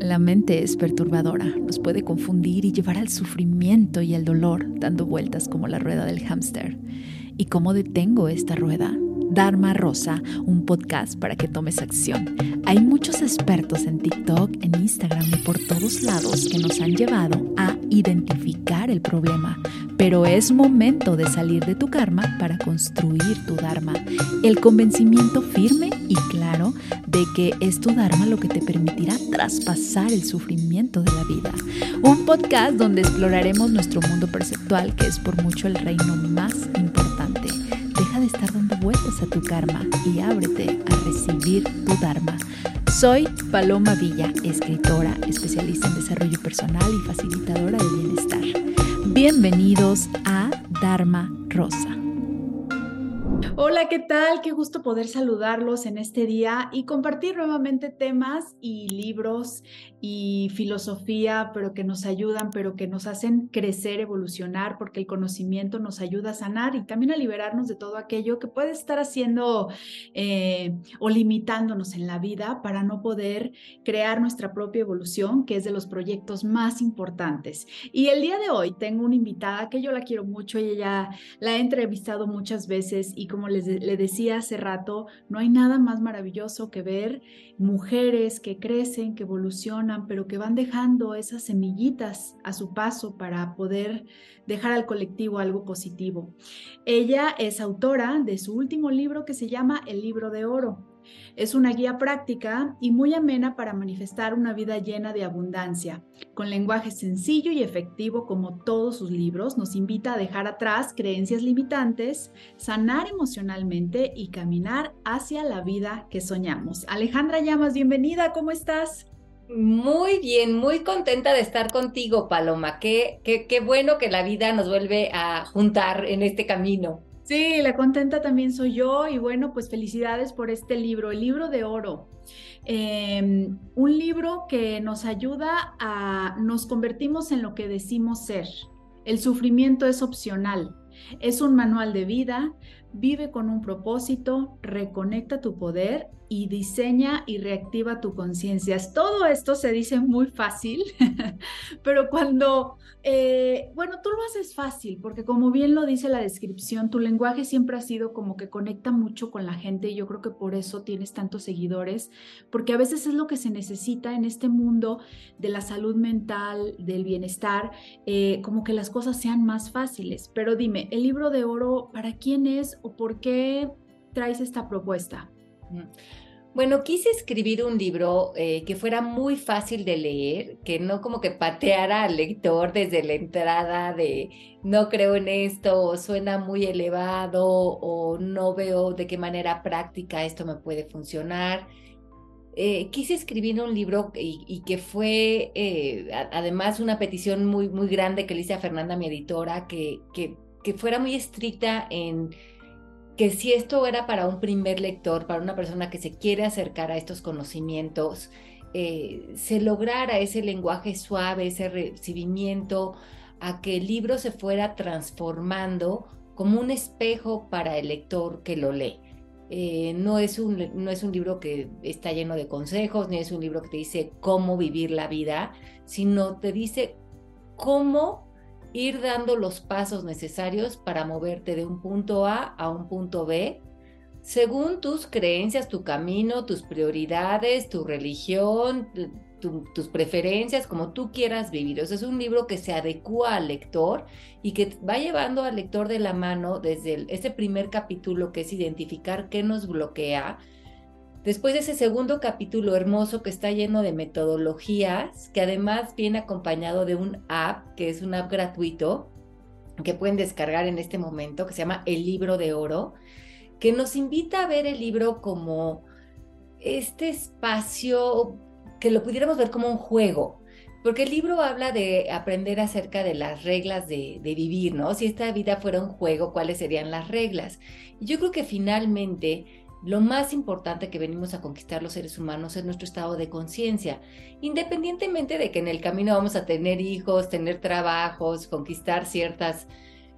La mente es perturbadora, nos puede confundir y llevar al sufrimiento y al dolor, dando vueltas como la rueda del hámster. ¿Y cómo detengo esta rueda? Dharma Rosa, un podcast para que tomes acción. Hay muchos expertos en TikTok, en Instagram y por todos lados que nos han llevado a identificar el problema, pero es momento de salir de tu karma para construir tu Dharma. El convencimiento firme y claro de que es tu Dharma lo que te permitirá traspasar el sufrimiento de la vida. Un podcast donde exploraremos nuestro mundo perceptual, que es por mucho el reino más importante. Deja de estar dando vueltas a tu karma y ábrete a recibir tu Dharma. Soy Paloma Villa, escritora, especialista en desarrollo personal y facilitadora de bienestar. Bienvenidos a Dharma Rosa. Hola, ¿qué tal? Qué gusto poder saludarlos en este día y compartir nuevamente temas y libros y filosofía, pero que nos ayudan, pero que nos hacen crecer, evolucionar, porque el conocimiento nos ayuda a sanar y también a liberarnos de todo aquello que puede estar haciendo eh, o limitándonos en la vida para no poder crear nuestra propia evolución, que es de los proyectos más importantes. Y el día de hoy tengo una invitada que yo la quiero mucho y ella la he entrevistado muchas veces y como les le decía hace rato, no hay nada más maravilloso que ver mujeres que crecen, que evolucionan, pero que van dejando esas semillitas a su paso para poder dejar al colectivo algo positivo. Ella es autora de su último libro que se llama El libro de oro. Es una guía práctica y muy amena para manifestar una vida llena de abundancia. Con lenguaje sencillo y efectivo como todos sus libros, nos invita a dejar atrás creencias limitantes, sanar emocionalmente y caminar hacia la vida que soñamos. Alejandra Llamas, bienvenida, ¿cómo estás? Muy bien, muy contenta de estar contigo, Paloma. Qué, qué, qué bueno que la vida nos vuelve a juntar en este camino. Sí, la contenta también soy yo y bueno, pues felicidades por este libro, el libro de oro. Em, un libro que nos ayuda a, nos convertimos en lo que decimos ser. El sufrimiento es opcional, es un manual de vida, vive con un propósito, reconecta tu poder y diseña y reactiva tu conciencia. Todo esto se dice muy fácil, pero cuando, eh, bueno, tú lo haces fácil, porque como bien lo dice la descripción, tu lenguaje siempre ha sido como que conecta mucho con la gente y yo creo que por eso tienes tantos seguidores, porque a veces es lo que se necesita en este mundo de la salud mental, del bienestar, eh, como que las cosas sean más fáciles. Pero dime, el libro de oro, ¿para quién es o por qué traes esta propuesta? Bueno, quise escribir un libro eh, que fuera muy fácil de leer, que no como que pateara al lector desde la entrada de no creo en esto, o suena muy elevado, o no veo de qué manera práctica esto me puede funcionar. Eh, quise escribir un libro y, que fue eh, además una petición muy, muy grande que le hice a Fernanda, mi editora, que, que, que fuera muy estricta en que si esto era para un primer lector, para una persona que se quiere acercar a estos conocimientos, eh, se lograra ese lenguaje suave, ese recibimiento, a que el libro se fuera transformando como un espejo para el lector que lo lee. Eh, no, es un, no es un libro que está lleno de consejos, ni es un libro que te dice cómo vivir la vida, sino te dice cómo ir dando los pasos necesarios para moverte de un punto A a un punto B, según tus creencias, tu camino, tus prioridades, tu religión, tus preferencias, como tú quieras vivir. O es un libro que se adecua al lector y que va llevando al lector de la mano desde ese primer capítulo que es identificar qué nos bloquea, Después de ese segundo capítulo hermoso que está lleno de metodologías, que además viene acompañado de un app, que es un app gratuito, que pueden descargar en este momento, que se llama El Libro de Oro, que nos invita a ver el libro como este espacio que lo pudiéramos ver como un juego, porque el libro habla de aprender acerca de las reglas de, de, vivir, ¿no? Si esta vida fuera un juego, ¿cuáles serían las reglas? Y yo creo que finalmente lo más importante que venimos a conquistar los seres humanos es nuestro estado de conciencia, independientemente de que en el camino vamos a tener hijos, tener trabajos, conquistar ciertos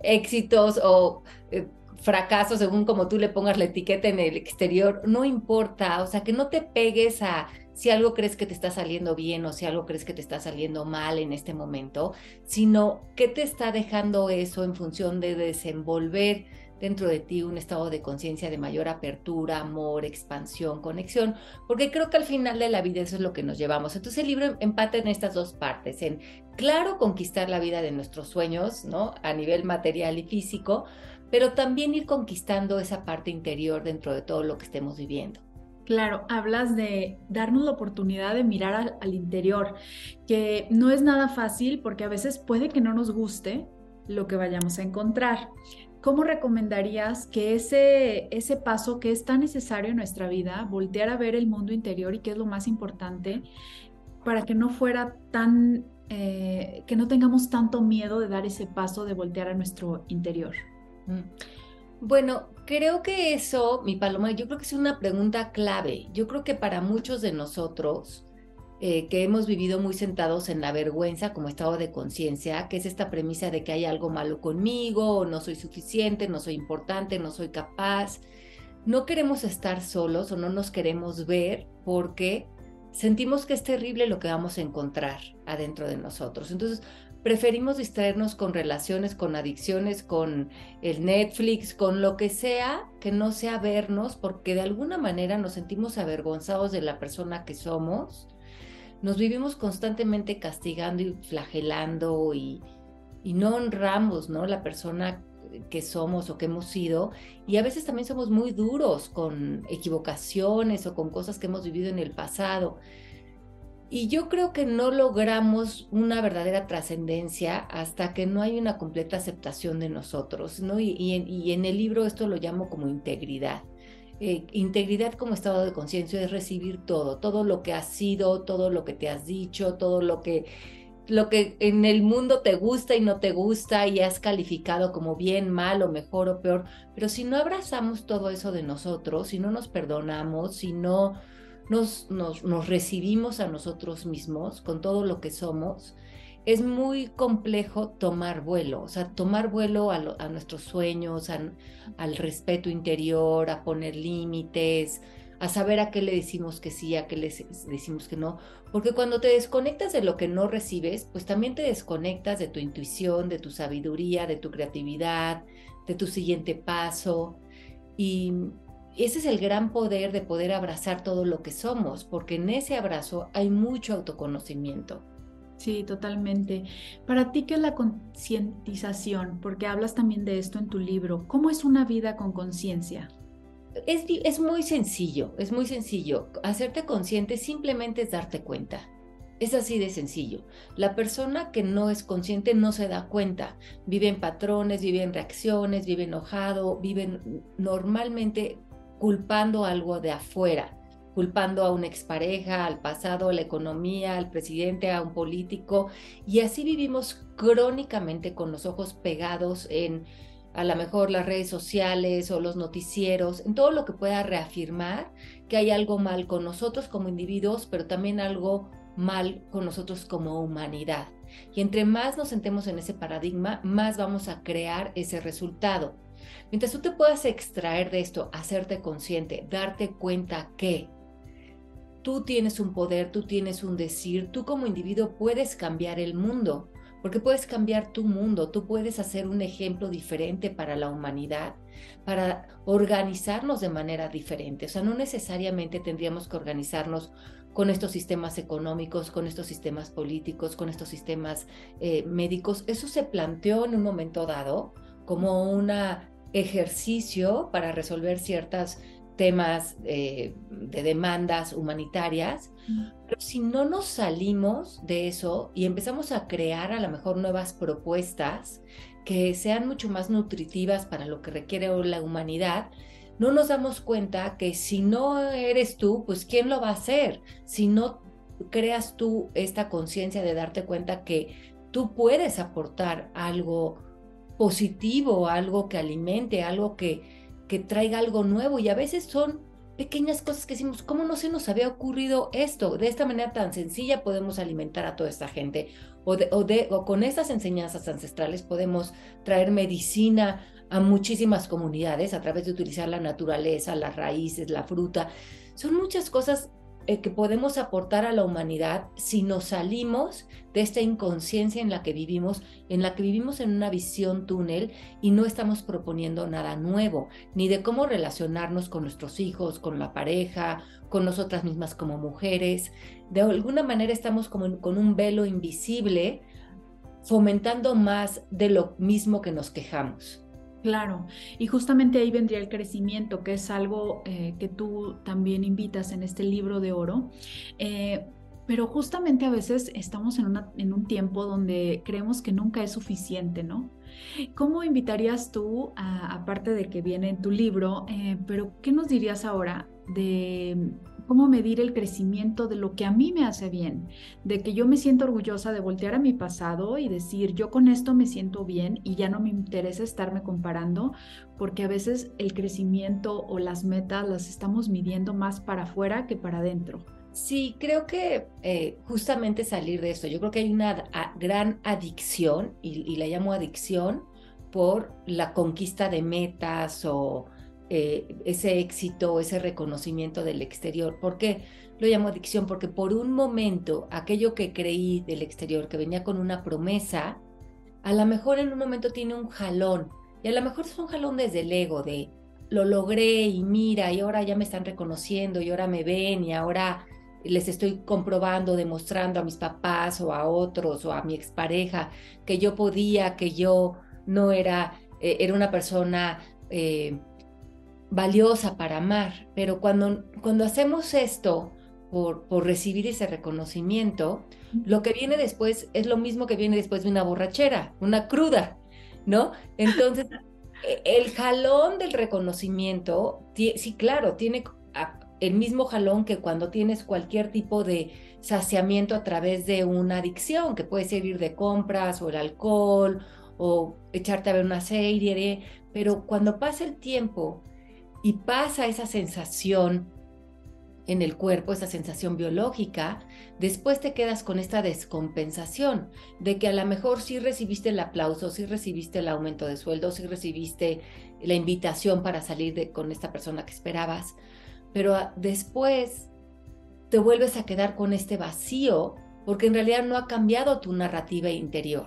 éxitos o eh, fracasos, según como tú le pongas la etiqueta en el exterior, no importa, o sea, que no te pegues a si algo crees que te está saliendo bien o si algo crees que te está saliendo mal en este momento, sino qué te está dejando eso en función de desenvolver dentro de ti un estado de conciencia de mayor apertura, amor, expansión, conexión, porque creo que al final de la vida eso es lo que nos llevamos. Entonces el libro empata en estas dos partes, en claro conquistar la vida de nuestros sueños, ¿no? A nivel material y físico, pero también ir conquistando esa parte interior dentro de todo lo que estemos viviendo. Claro, hablas de darnos la oportunidad de mirar al, interior, que no es nada fácil porque a veces puede que no nos guste lo que vayamos a encontrar. ¿Cómo recomendarías que ese, ese paso que es tan necesario en nuestra vida, voltear a ver el mundo interior y qué es lo más importante, para que no fuera tan, eh, que no tengamos tanto miedo de dar ese paso de voltear a nuestro interior? Mm. Bueno, creo que eso, mi paloma, yo creo que es una pregunta clave. Yo creo que para muchos de nosotros eh, que hemos vivido muy sentados en la vergüenza como estado de conciencia, que es esta premisa de que hay algo malo conmigo, o no soy suficiente, no soy importante, no soy capaz. No queremos estar solos o no nos queremos ver porque sentimos que es terrible lo que vamos a encontrar adentro de nosotros. Entonces, preferimos distraernos con relaciones, con adicciones, con el Netflix, con lo que sea, que no sea vernos, porque de alguna manera nos sentimos avergonzados de la persona que somos. Nos vivimos constantemente castigando y flagelando y, y no honramos, ¿no? La persona que somos o que hemos sido y a veces también somos muy duros con equivocaciones o con cosas que hemos vivido en el pasado. Y yo creo que no logramos una verdadera trascendencia hasta que no hay una completa aceptación de nosotros, ¿no? Y, en, el libro esto lo llamo como integridad. Eh, integridad como estado de conciencia es recibir todo, todo lo que has sido, todo lo que te has dicho, todo lo que, lo que en el mundo te gusta y no te gusta y has calificado como bien, mal o mejor o peor. Pero si no abrazamos todo eso de nosotros, si no nos perdonamos, si no nos, nos, recibimos a nosotros mismos con todo lo que somos, es muy complejo tomar vuelo, o sea, tomar vuelo a, nuestros sueños, al respeto interior, a poner límites, a saber a qué le decimos que sí, a qué le decimos que no, porque cuando te desconectas de lo que no recibes, pues también te desconectas de tu intuición, de tu sabiduría, de tu creatividad, de tu siguiente paso. Y, ese es el gran poder de poder abrazar todo lo que somos, porque en ese abrazo hay mucho autoconocimiento. Sí, totalmente. Para ti, ¿qué es la concientización? Porque hablas también de esto en tu libro. ¿Cómo es una vida con conciencia? Es, es, muy sencillo, es muy sencillo. Hacerte consciente simplemente es darte cuenta. Es así de sencillo. La persona que no es consciente no se da cuenta. Vive en patrones, vive en reacciones, vive enojado, vive normalmente culpando algo de afuera, culpando a una expareja, al pasado, a la economía, al presidente, a un político, y así vivimos crónicamente con los ojos pegados en a lo mejor las redes sociales o los noticieros, en todo lo que pueda reafirmar que hay algo mal con nosotros como individuos, pero también algo mal con nosotros como humanidad. Y entre más nos sentemos en ese paradigma, más vamos a crear ese resultado. Mientras tú te puedas extraer de esto, hacerte consciente, darte cuenta que tú tienes un poder, tú tienes un decir, tú como individuo puedes cambiar el mundo, porque puedes cambiar tu mundo, tú puedes hacer un ejemplo diferente para la humanidad, para organizarnos de manera diferente. O sea, no necesariamente tendríamos que organizarnos con estos sistemas económicos, con estos sistemas políticos, con estos sistemas eh, médicos. Eso se planteó en un momento dado como una ejercicio para resolver ciertos temas eh, de demandas humanitarias, pero si no nos salimos de eso y empezamos a crear a lo mejor nuevas propuestas que sean mucho más nutritivas para lo que requiere la humanidad, no nos damos cuenta que si no eres tú, pues ¿quién lo va a hacer? Si no creas tú esta conciencia de darte cuenta que tú puedes aportar algo positivo, algo que alimente, algo que, que traiga algo nuevo. Y a veces son pequeñas cosas que decimos, ¿cómo no se nos había ocurrido esto? De esta manera tan sencilla podemos alimentar a toda esta gente. O, de, o, de, o con estas enseñanzas ancestrales podemos traer medicina a muchísimas comunidades a través de utilizar la naturaleza, las raíces, la fruta. Son muchas cosas eh, que podemos aportar a la humanidad si nos salimos de esta inconsciencia en la que vivimos, en la que vivimos en una visión túnel y no estamos proponiendo nada nuevo, ni de cómo relacionarnos con nuestros hijos, con la pareja, con nosotras mismas como mujeres. De alguna manera estamos como con un velo invisible fomentando más de lo mismo que nos quejamos. Claro, y justamente ahí vendría el crecimiento, que es algo eh, que tú también invitas en este libro de oro. Eh, pero justamente a veces estamos en, un tiempo donde creemos que nunca es suficiente, ¿no? ¿Cómo invitarías tú, aparte de que viene en tu libro, eh, pero qué nos dirías ahora de cómo medir el crecimiento de lo que a mí me hace bien, de que yo me siento orgullosa de voltear a mi pasado y decir, yo con esto me siento bien y ya no me interesa estarme comparando, porque a veces el crecimiento o las metas las estamos midiendo más para afuera que para adentro. Sí, creo que eh, justamente salir de esto, yo creo que hay una gran adicción, y, y la llamo adicción, por la conquista de metas o eh, ese éxito, ese reconocimiento del exterior. ¿Por qué lo llamo adicción? Porque por un momento aquello que creí del exterior, que venía con una promesa, a lo mejor en un momento tiene un jalón. Y a lo mejor es un jalón desde el ego, de lo logré y mira, y ahora ya me están reconociendo, y ahora me ven, y ahora les estoy comprobando, demostrando a mis papás o a otros o a mi expareja que yo podía, que yo no era, eh, era una persona eh, valiosa para amar, pero cuando, cuando hacemos esto por, por recibir ese reconocimiento, lo que viene después es lo mismo que viene después de una borrachera, una cruda, ¿no? Entonces, e, el jalón del reconocimiento, sí, claro, tiene el mismo jalón que cuando tienes cualquier tipo de saciamiento a través de una adicción, que puede ser ir de compras o el alcohol o echarte a ver una serie, pero cuando pasa el tiempo y pasa esa sensación en el cuerpo, esa sensación biológica, después te quedas con esta descompensación de que a lo mejor sí recibiste el aplauso, sí recibiste el aumento de sueldo, sí recibiste la invitación para salir con esta persona que esperabas, pero después te vuelves a quedar con este vacío porque en realidad no ha cambiado tu narrativa interior.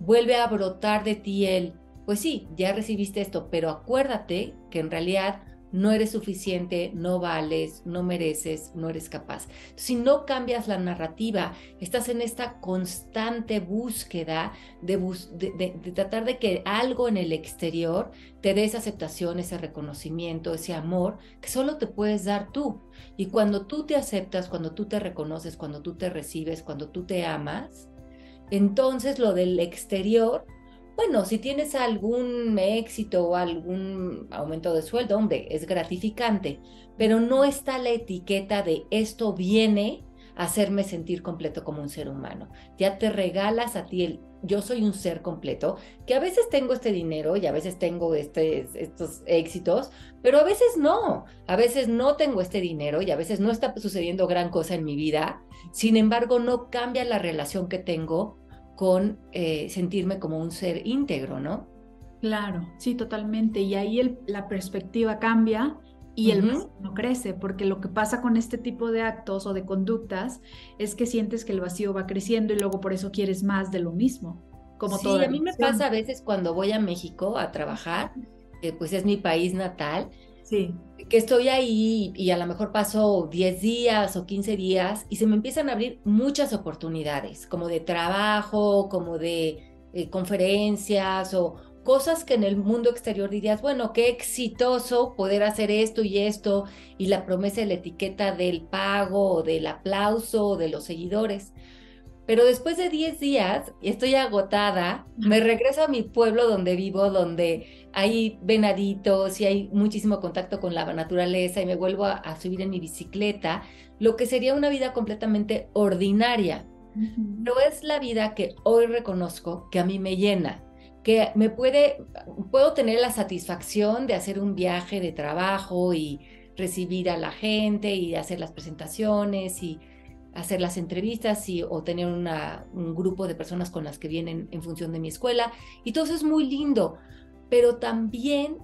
Vuelve a brotar de ti el pues sí, ya recibiste esto, pero acuérdate que en realidad no eres suficiente, no vales, no mereces, no eres capaz. Si no cambias la narrativa, estás en esta constante búsqueda de, de, tratar de que algo en el exterior te dé esa aceptación, ese reconocimiento, ese amor que solo te puedes dar tú. Y cuando tú te aceptas, cuando tú te reconoces, cuando tú te recibes, cuando tú te amas, entonces lo del exterior bueno, si tienes algún éxito o algún aumento de sueldo, hombre, es gratificante, pero no está la etiqueta de esto viene a hacerme sentir completo como un ser humano. Ya te regalas a ti el yo soy un ser completo, que a veces tengo este dinero y a veces tengo este, estos éxitos, pero a veces no, a veces no tengo este dinero y a veces no está sucediendo gran cosa en mi vida, sin embargo no cambia la relación que tengo con eh, sentirme como un ser íntegro, ¿no? Claro, sí, totalmente. Y ahí la perspectiva cambia y el vacío no crece, porque lo que pasa con este tipo de actos o de conductas es que sientes que el vacío va creciendo y luego por eso quieres más de lo mismo. Como sí, a mí me pasa a veces cuando voy a México a trabajar, pues es mi país natal, Sí. Que estoy ahí y a lo mejor paso 10 días o 15 días y se me empiezan a abrir muchas oportunidades, como de trabajo, como de eh, conferencias o cosas que en el mundo exterior dirías, bueno, qué exitoso poder hacer esto y esto y la promesa de la etiqueta del pago del aplauso de los seguidores. Pero después de 10 días, y estoy agotada, me regreso a mi pueblo donde vivo, donde hay venaditos y hay muchísimo contacto con la naturaleza y me vuelvo a, subir en mi bicicleta, lo que sería una vida completamente ordinaria. No es la vida que hoy reconozco que a mí me llena, que me puede, puedo tener la satisfacción de hacer un viaje de trabajo y recibir a la gente y hacer las presentaciones y hacer las entrevistas y, o tener un grupo de personas con las que vienen en función de mi escuela. Y todo eso es muy lindo, pero también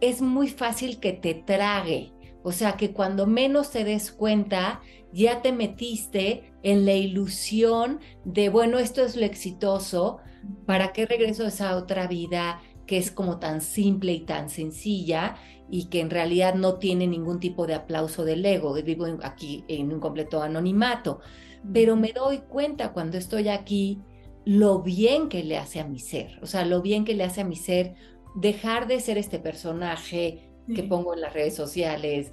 es muy fácil que te trague, O sea que cuando menos te des cuenta, ya te metiste en la ilusión de, bueno, esto es lo exitoso, ¿para qué regreso a esa otra vida que es como tan simple y tan sencilla y que en realidad no tiene ningún tipo de aplauso del ego? Vivo aquí en un completo anonimato, pero me doy cuenta cuando estoy aquí lo bien que le hace a mi ser, o sea, lo bien que le hace a mi ser dejar de ser este personaje que pongo en las redes sociales,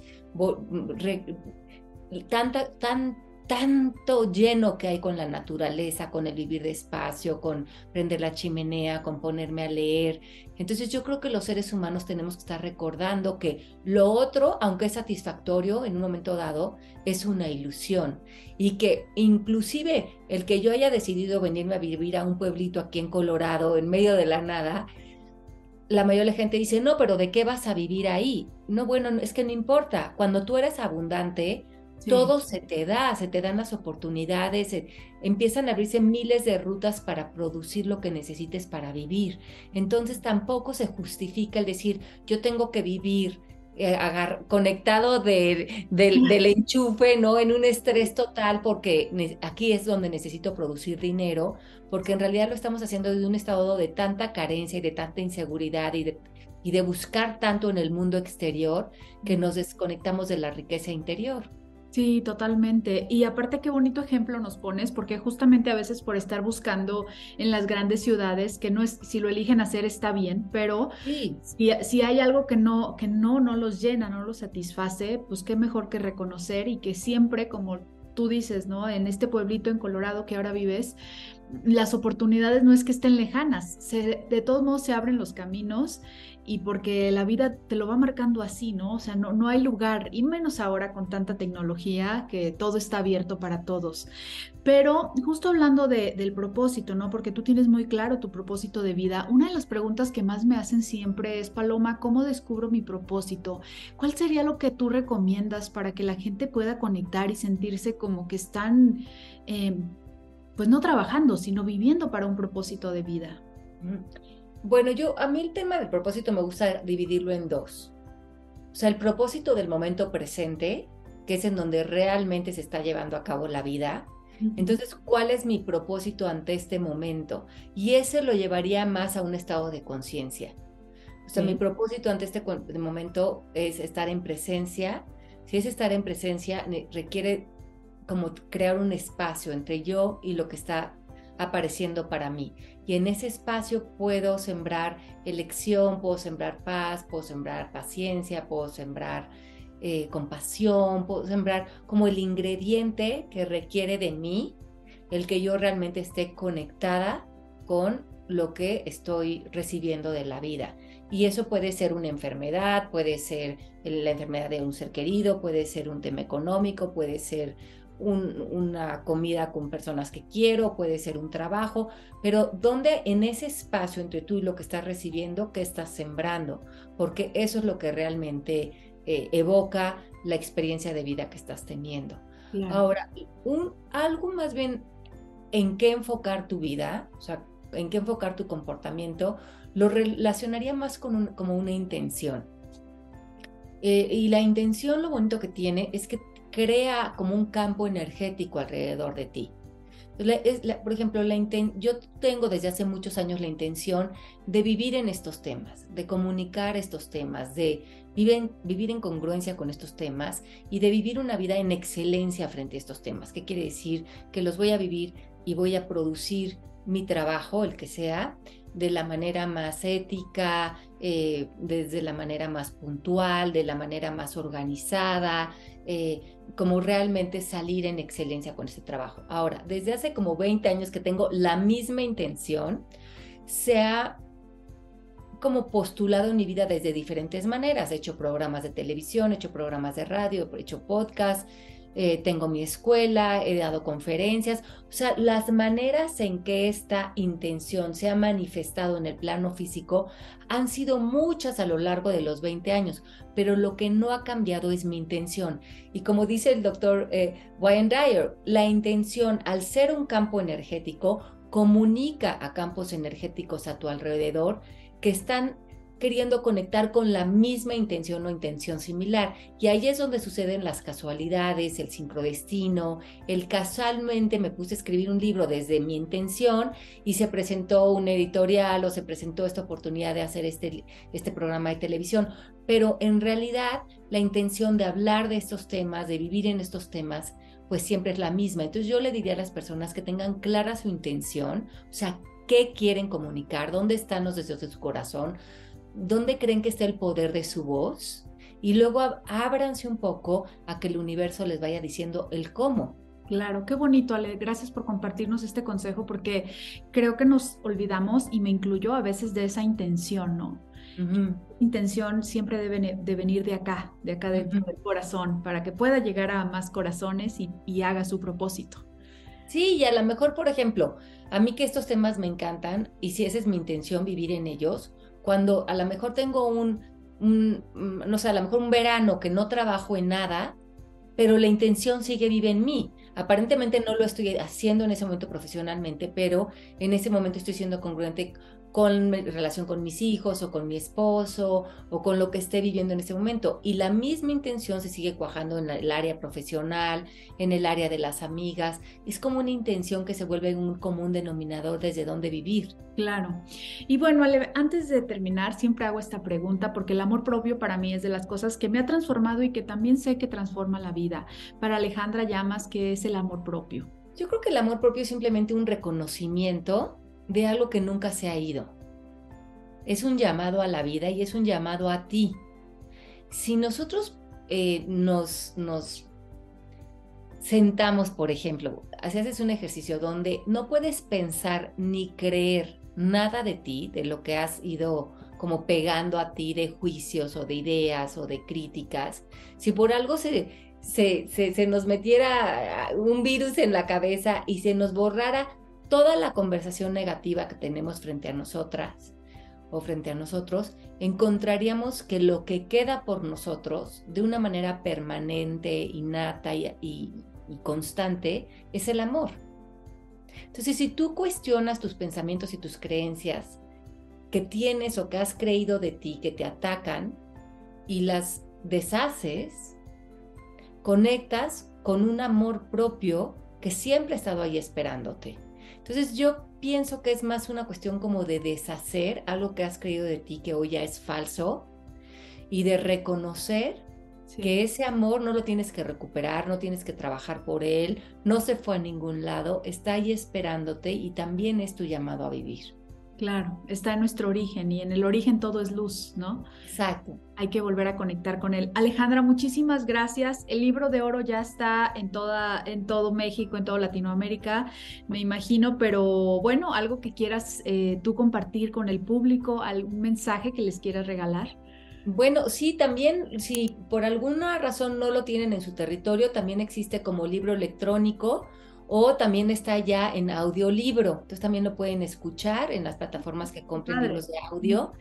tanta, tan, tanto lleno que hay con la naturaleza, con el vivir despacio, con prender la chimenea, con ponerme a leer. Entonces yo creo que los seres humanos tenemos que estar recordando que lo otro, aunque es satisfactorio en un momento dado, es una ilusión y que inclusive el que yo haya decidido venirme a vivir a un pueblito aquí en Colorado, en medio de la nada, la mayoría de la gente dice, no, pero ¿de qué vas a vivir ahí? No, bueno, es que no importa. Cuando tú eres abundante, todo se te da, se te dan las oportunidades, empiezan a abrirse miles de rutas para producir lo que necesites para vivir. Entonces tampoco se justifica el decir, yo tengo que vivir eh, conectado del, del, enchufe, ¿no? En un estrés total porque aquí es donde necesito producir dinero, porque en realidad lo estamos haciendo desde un estado de tanta carencia y de tanta inseguridad y de, y de buscar tanto en el mundo exterior que nos desconectamos de la riqueza interior. Sí, totalmente. Y aparte, qué bonito ejemplo nos pones, porque justamente a veces por estar buscando en las grandes ciudades, que no es, si lo eligen hacer está bien, pero si, si, hay algo que no, que no, no los llena, no los satisface, pues qué mejor que reconocer y que siempre, como tú dices, ¿no? En este pueblito en Colorado que ahora vives, las oportunidades no es que estén lejanas, de todos modos se abren los caminos y porque la vida te lo va marcando así, ¿no? O sea, no, no hay lugar, y menos ahora con tanta tecnología que todo está abierto para todos. Pero justo hablando del propósito, ¿no? Porque tú tienes muy claro tu propósito de vida, una de las preguntas que más me hacen siempre es, Paloma, ¿cómo descubro mi propósito? ¿Cuál sería lo que tú recomiendas para que la gente pueda conectar y sentirse como que están... Em, pues no trabajando, sino viviendo para un propósito de vida. Bueno, yo a mí el tema del propósito me gusta dividirlo en dos. O sea, el propósito del momento presente, que es en donde realmente se está llevando a cabo la vida. Entonces, ¿cuál es mi propósito ante este momento? Y ese lo llevaría más a un estado de conciencia. O sea, mi propósito ante este momento es estar en presencia. Si es estar en presencia, requiere como crear un espacio entre yo y lo que está apareciendo para mí. Y en ese espacio puedo sembrar elección, puedo sembrar paz, puedo sembrar paciencia, puedo sembrar eh, compasión, puedo sembrar como el ingrediente que requiere de mí, el que yo realmente esté conectada con lo que estoy recibiendo de la vida. Y eso puede ser una enfermedad, puede ser la enfermedad de un ser querido, puede ser un tema económico, puede ser una comida con personas que quiero, puede ser un trabajo, pero donde en ese espacio entre tú y lo que estás recibiendo, ¿qué estás sembrando? Porque eso es lo que realmente eh, evoca la experiencia de vida que estás teniendo. Ahora, un, algo más bien en qué enfocar tu vida, o sea, en qué enfocar tu comportamiento, lo relacionaría más con como una intención. Eh, y la intención, lo bonito que tiene es que crea como un campo energético alrededor de ti. por ejemplo, la yo tengo desde hace muchos años la intención de vivir en estos temas, de comunicar estos temas, de vivir vivir en congruencia con estos temas y de vivir una vida en excelencia frente a estos temas. ¿Qué quiere decir? Que los voy a vivir y voy a producir mi trabajo, el que sea, de la manera más ética, eh, desde la manera más puntual, de la manera más organizada, eh, como realmente salir en excelencia con ese trabajo. Ahora, desde hace como 20 años que tengo la misma intención, se ha como postulado en mi vida desde diferentes maneras. He hecho programas de televisión, he hecho programas de radio, he hecho podcast, eh, tengo mi escuela, he dado conferencias, o sea, las maneras en que esta intención se ha manifestado en el plano físico han sido muchas a lo largo de los 20 años, pero lo que no ha cambiado es mi intención. Y como dice el doctor eh, Wayne Dyer, la intención, al ser un campo energético, comunica a campos energéticos a tu alrededor que están queriendo conectar con la misma intención o intención similar. Y ahí es donde suceden las casualidades, el sincrodestino, el casualmente me puse a escribir un libro desde mi intención y se presentó un editorial o se presentó esta oportunidad de hacer este, este programa de televisión. Pero en realidad la intención de hablar de estos temas, de vivir en estos temas, pues siempre es la misma. Entonces yo le diría a las personas que tengan clara su intención, o sea, qué quieren comunicar, dónde están los deseos de su corazón, dónde creen que está el poder de su voz y luego ábranse un poco a que el universo les vaya diciendo el cómo. Claro, qué bonito, Ale. Gracias por compartirnos este consejo porque creo que nos olvidamos, y me incluyo a veces, de esa intención, ¿no? Intención siempre debe de venir de acá, de acá del corazón, para que pueda llegar a más corazones y, y haga su propósito. Sí, y a lo mejor, por ejemplo, a mí que estos temas me encantan y si esa es mi intención, vivir en ellos, cuando a lo mejor tengo un, mm, no sé, a lo mejor un verano que no trabajo en nada, pero la intención sigue vive en mí. Aparentemente no lo estoy haciendo en ese momento profesionalmente, pero en ese momento estoy siendo congruente con relación con mis hijos o con mi esposo o con lo que esté viviendo en ese momento. Y la misma intención se sigue cuajando en el área profesional, en el área de las amigas. Es como una intención que se vuelve un común denominador desde donde vivir. Claro. Y bueno, antes de terminar, siempre hago esta pregunta porque el amor propio para mí es de las cosas que me ha transformado y que también sé que transforma la vida. Para Alejandra Llamas, ¿qué es el amor propio? Yo creo que el amor propio es simplemente un reconocimiento de algo que nunca se ha ido. Es un llamado a la vida y es un llamado a ti. Si nosotros eh, nos, nos sentamos, por ejemplo, haces un ejercicio donde no puedes pensar ni creer nada de ti, de lo que has ido como pegando a ti de juicios o de ideas o de críticas, si por algo se, se, se, nos metiera un virus en la cabeza y se nos borrara toda la conversación negativa que tenemos frente a nosotras o frente a nosotros, encontraríamos que lo que queda por nosotros de una manera permanente, innata y, y, constante es el amor. Entonces, si tú cuestionas tus pensamientos y tus creencias que tienes o que has creído de ti, que te atacan, y las deshaces, conectas con un amor propio que siempre ha estado ahí esperándote. Entonces yo pienso que es más una cuestión como de deshacer algo que has creído de ti que hoy ya es falso y de reconocer que ese amor no lo tienes que recuperar, no tienes que trabajar por él, no se fue a ningún lado, está ahí esperándote y también es tu llamado a vivir. Claro, está en nuestro origen y en el origen todo es luz, ¿no? Exacto. Hay que volver a conectar con él. Alejandra, muchísimas gracias. El libro de oro ya está en toda, en todo México, en toda Latinoamérica, me imagino, pero bueno, algo que quieras eh, tú compartir con el público, algún mensaje que les quieras regalar. Bueno, sí, también, si por alguna razón no lo tienen en su territorio, también existe como libro electrónico o también está ya en audiolibro. Entonces también lo pueden escuchar en las plataformas que compren libros de audio.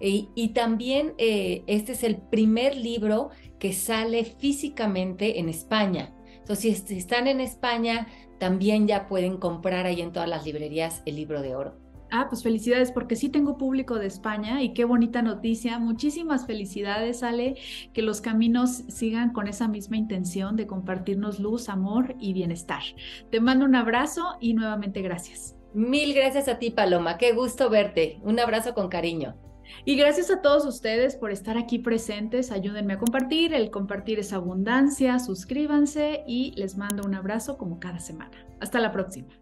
Y, también eh, este es el primer libro que sale físicamente en España. Entonces, si están en España, también ya pueden comprar ahí en todas las librerías el libro de oro. Ah, pues felicidades, porque sí tengo público de España y qué bonita noticia. Muchísimas felicidades, Ale, que los caminos sigan con esa misma intención de compartirnos luz, amor y bienestar. Te mando un abrazo y nuevamente gracias. Mil gracias a ti, Paloma. Qué gusto verte. Un abrazo con cariño. Y gracias a todos ustedes por estar aquí presentes. Ayúdenme a compartir. El compartir es abundancia. Suscríbanse y les mando un abrazo como cada semana. Hasta la próxima.